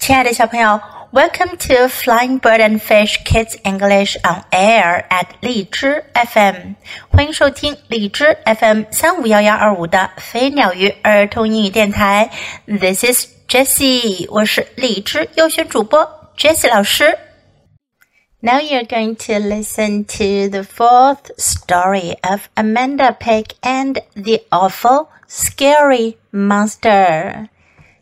亲爱的小朋友，Welcome to Flying Bird and Fish Kids English on Air at 荔枝 FM，欢迎收听荔枝 FM 三五幺幺二五的飞鸟鱼儿童英语电台。This is Jessie，我是荔枝优选主播 Jessie 老师。Now you're going to listen to the fourth story of Amanda Pig and the Awful Scary Monster.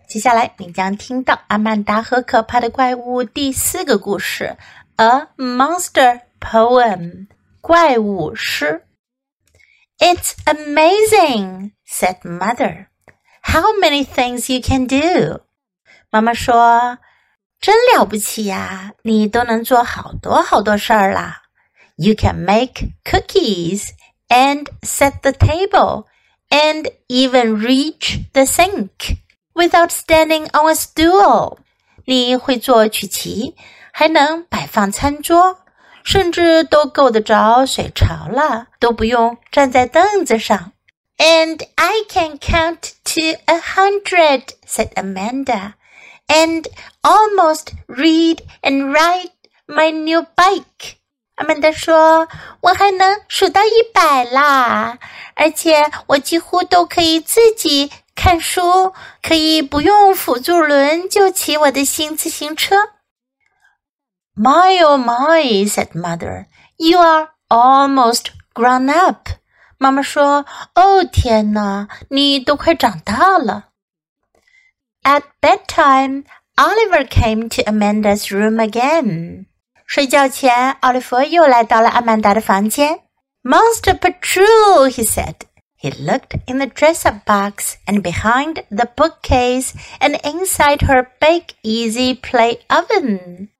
接下来你将听到阿曼达和可怕的怪物第四个故事，A Monster Poem，怪物诗。It's amazing, said Mother. How many things you can do? 妈妈说：“真了不起呀，你都能做好多好多事儿啦。You can make cookies and set the table and even reach the sink.” without standing on a stool。你会做曲奇，还能摆放餐桌，甚至都够得着水槽了，都不用站在凳子上。And I can count to a hundred," said Amanda, "and almost read and ride my new bike." 阿曼达说：“我还能数到一百啦，而且我几乎都可以自己 看书，可以不用辅助轮就骑我的新自行车。” My oh my, said mother, you are almost grown up. 妈妈说：“哦天哪，你都快长大了。” At bedtime, Oliver came to Amanda's room again. 睡觉前，奥利弗又来到了阿曼达的房间。Monster Patrol, he said. He looked in the dress-up box and behind the bookcase and inside her bake easy play oven.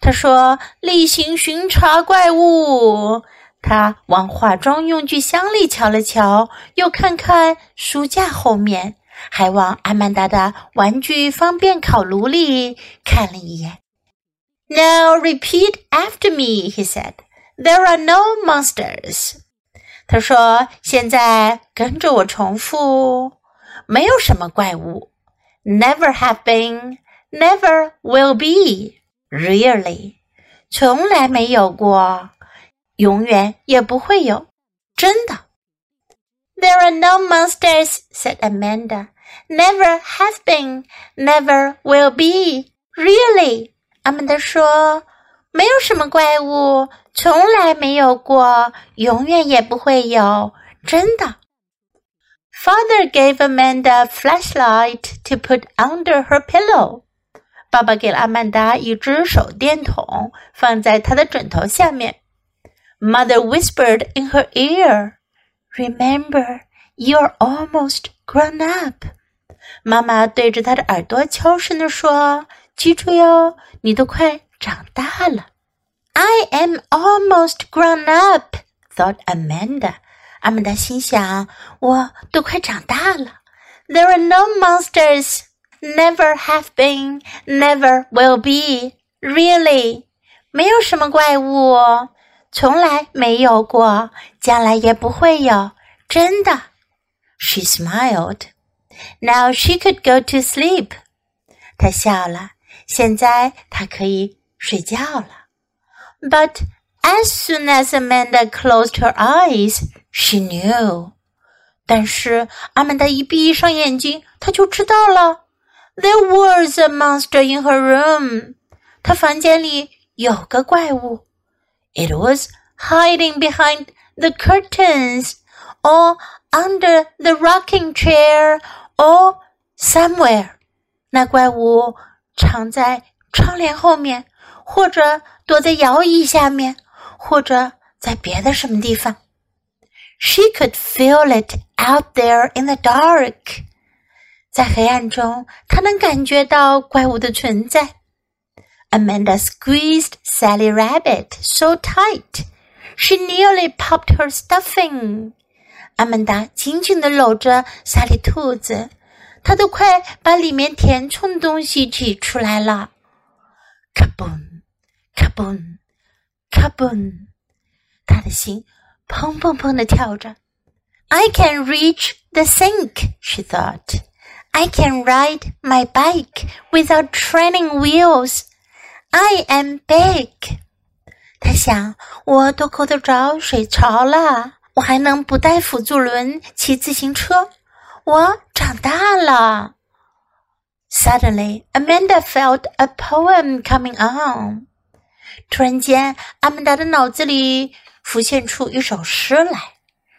他说：“例行巡查怪物。”他往化妆用具箱里瞧了瞧，又看看书架后面，还往阿曼达的玩具方便烤炉里看了一眼。now repeat after me, he said. There are no monsters. 他说：“现在跟着我重复，没有什么怪物。Never have been, never will be. Really，从来没有过，永远也不会有，真的。There are no monsters," said Amanda. Never have been, never will be. Really. 阿曼达说：“没有什么怪物，从来没有过，永远也不会有，真的。” Father gave Amanda a flashlight to put under her pillow。爸爸给了阿曼达一只手电筒，放在她的枕头下面。Mother whispered in her ear, "Remember, you're almost grown up." 妈妈对着她的耳朵悄声地说。记住哟，你都快长大了。I am almost grown up, thought Amanda. 阿曼达心想，我都快长大了。There are no monsters, never have been, never will be. Really，没有什么怪物，从来没有过，将来也不会有。真的。She smiled. Now she could go to sleep. 她笑了。现在她可以 睡觉了。But as soon as Amanda closed her eyes, she knew. 但是阿曼达一闭上眼睛，她就知道了。There was a monster in her room. 她房间里有个怪物。It was hiding behind the curtains, or under the rocking chair, or somewhere. 那怪物藏在窗帘后面， 或者躲在摇椅下面，或者在别的什么地方。She could feel it out there in the dark。在黑暗中，她能感觉到怪物的存在。Amanda squeezed Sally Rabbit so tight, she nearly popped her stuffing。阿曼达紧紧地搂着萨利兔子。她都快把里面填充的东西挤出来了。卡嘣，卡嘣，卡嘣，他的心砰砰砰的跳着。I can reach the sink, she thought. I can ride my bike without training wheels. I am big. 他想，我都够得着水槽了，我还能不带辅助轮骑自行车。我长大了。Suddenly, Amanda felt a poem coming on. 突然间，阿曼达的脑子里浮现出一首诗来。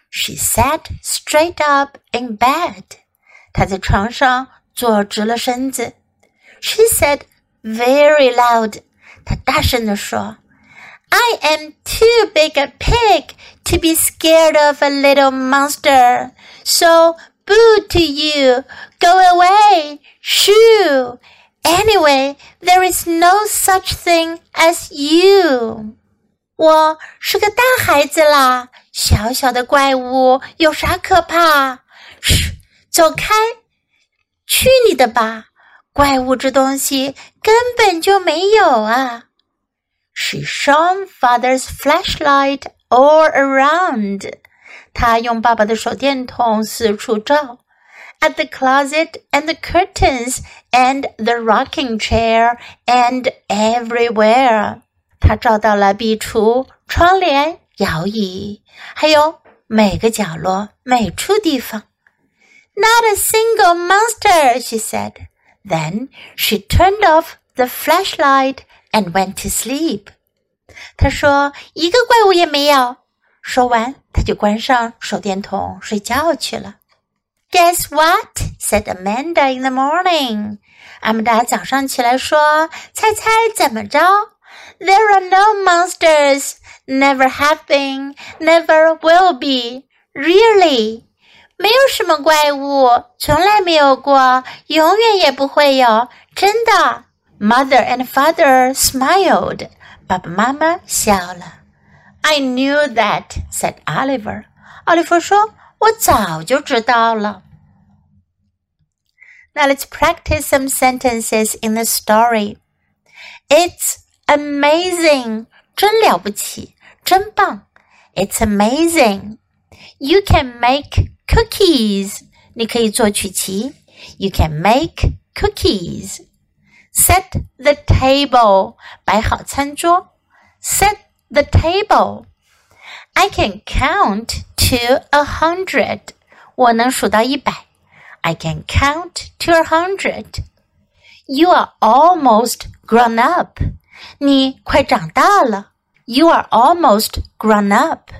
She sat straight up in bed. 她在床上坐直了身子。She said very loud. 她大声地说：“I am too big a pig to be scared of a little monster. So boo to you. Go away. Shoo. Anyway, there is no such thing as you. 我是个大孩子啦，小小的怪物有啥可怕？嘘，走开！去你的吧！怪物这东西根本就没有啊！She shone father's flashlight all around. 她用爸爸的手电筒四处照。at the closet and the curtains and the rocking chair and everywhere. 他照到了壁橱、窗帘、摇椅，还有每个角落、每处地方。Not a single monster, she said. Then she turned off the flashlight and went to sleep. 她说：“一个怪物也没有。”说完，她就关上手电筒睡觉去了。 Guess what? said Amanda in the morning. 阿曼达早上起来说：“猜猜怎么着？There are no monsters. Never have been. Never will be. Really? 没有什么怪物，从来没有过，永远也不会有。真的。” Mother and father smiled. 爸爸妈妈笑了。I knew that, said Oliver. 奥利弗说。 我早就知道了。Now let's practice some sentences in the story. It's amazing，真了不起，真棒。It's amazing. You can make cookies. 你可以做曲奇。You can make cookies. Set the table. 摆好餐桌。Set the table. I can count to a hundred. 我能数到一百。I can count to a hundred. You are almost grown up. 你快长大了。You are almost grown up.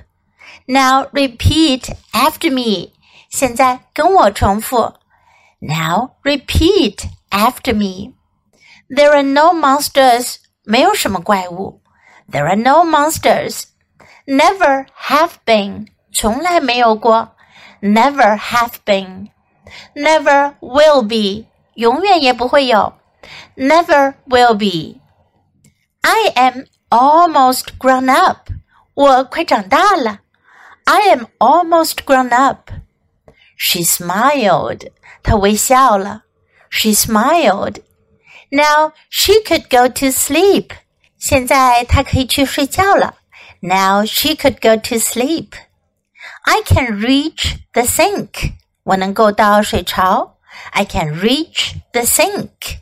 Now repeat after me. 现在跟我重复。Now repeat after me. There are no monsters. 没有什么怪物。There are no monsters. Never have been. 从来没有过，never have been, never will be，永远也不会有，never will be。I am almost grown up，我快长大了。I am almost grown up。She smiled，她微笑了。She smiled。Now she could go to sleep，现在她可以去睡觉了。 Now she could go to sleep。I can reach the sink. 我能够到水槽。I can reach the sink.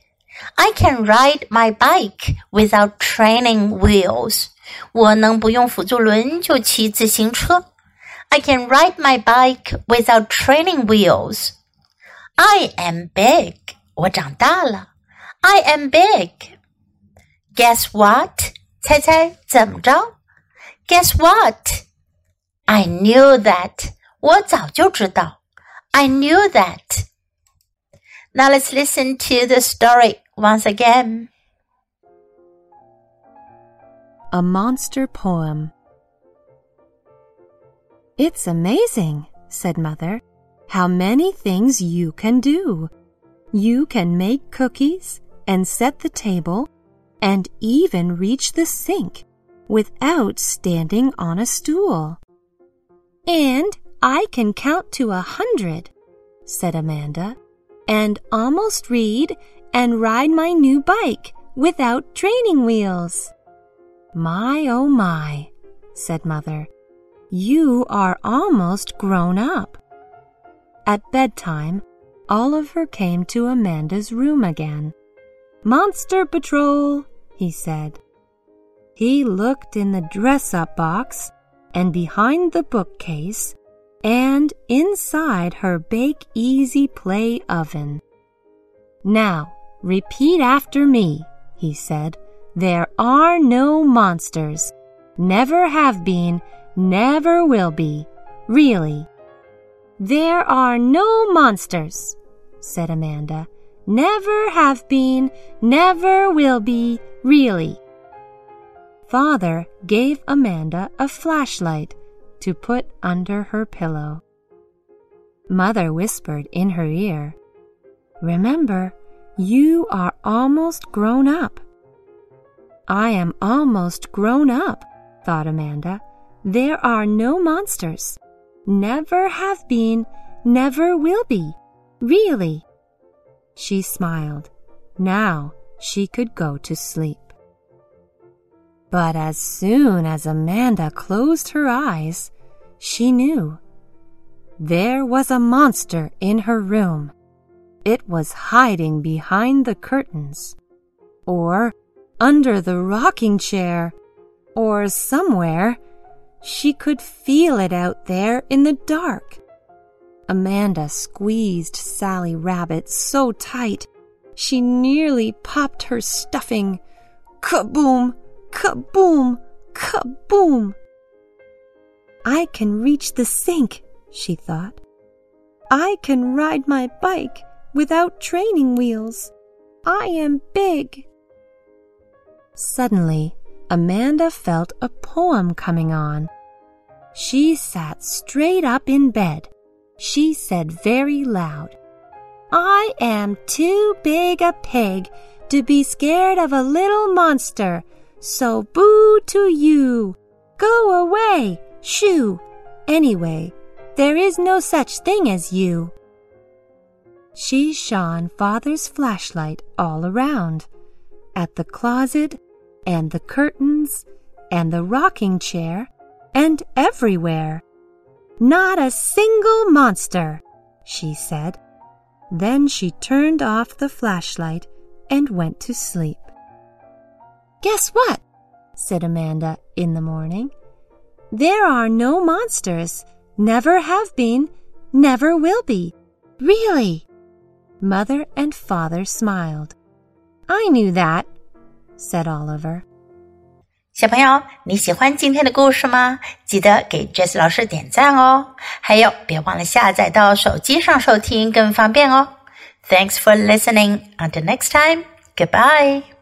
I can ride my bike without training wheels. 我能不用辅助轮就骑自行车。I can ride my bike without training wheels. I am big. 我长大了。I am big. Guess what? 猜猜怎么着 ？Guess what? I knew that. 我早就知道。I knew that. Now let's listen to the story once again. A Monster Poem It's amazing, said Mother, how many things you can do. You can make cookies and set the table and even reach the sink without standing on a stool. And I can count to a hundred, said Amanda, and almost read and ride my new bike without training wheels. My oh my, said Mother, you are almost grown up. At bedtime, Oliver came to Amanda's room again. Monster Patrol, he said. He looked in the dress up box and behind the bookcase and inside her bake easy play oven. Now, repeat after me, he said. There are no monsters. Never have been, never will be. Really. There are no monsters, said Amanda. Never have been, never will be, really. Father gave Amanda a flashlight to put under her pillow. Mother whispered in her ear, Remember, you are almost grown up. I am almost grown up, thought Amanda. There are no monsters. Never have been, never will be. Really. She smiled. Now she could go to sleep. But as soon as Amanda closed her eyes, she knew. There was a monster in her room. It was hiding behind the curtains, or under the rocking chair, or somewhere. She could feel it out there in the dark. Amanda squeezed Sally Rabbit so tight she nearly popped her stuffing. Kaboom! Kaboom! Kaboom! I can reach the sink, she thought. I can ride my bike without training wheels. I am big. Suddenly, Amanda felt a poem coming on. She sat straight up in bed. She said very loud, I am too big a pig to be scared of a little monster so boo to you. Go away, shoo. Anyway, there is no such thing as you. She shone father's flashlight all around, at the closet, and the curtains, and the rocking chair, and everywhere. Not a single monster, she said. Then she turned off the flashlight and went to sleep. Guess what? said Amanda in the morning. There are no monsters. Never have been, never will be. Really? Mother and father smiled. I knew that, said Oliver. 小朋友，你喜欢今天的故事吗？记得给 Jess 老师点赞哦！还有，别忘了下载到手机上收听，更方便哦。Thanks for listening. Until next time, goodbye.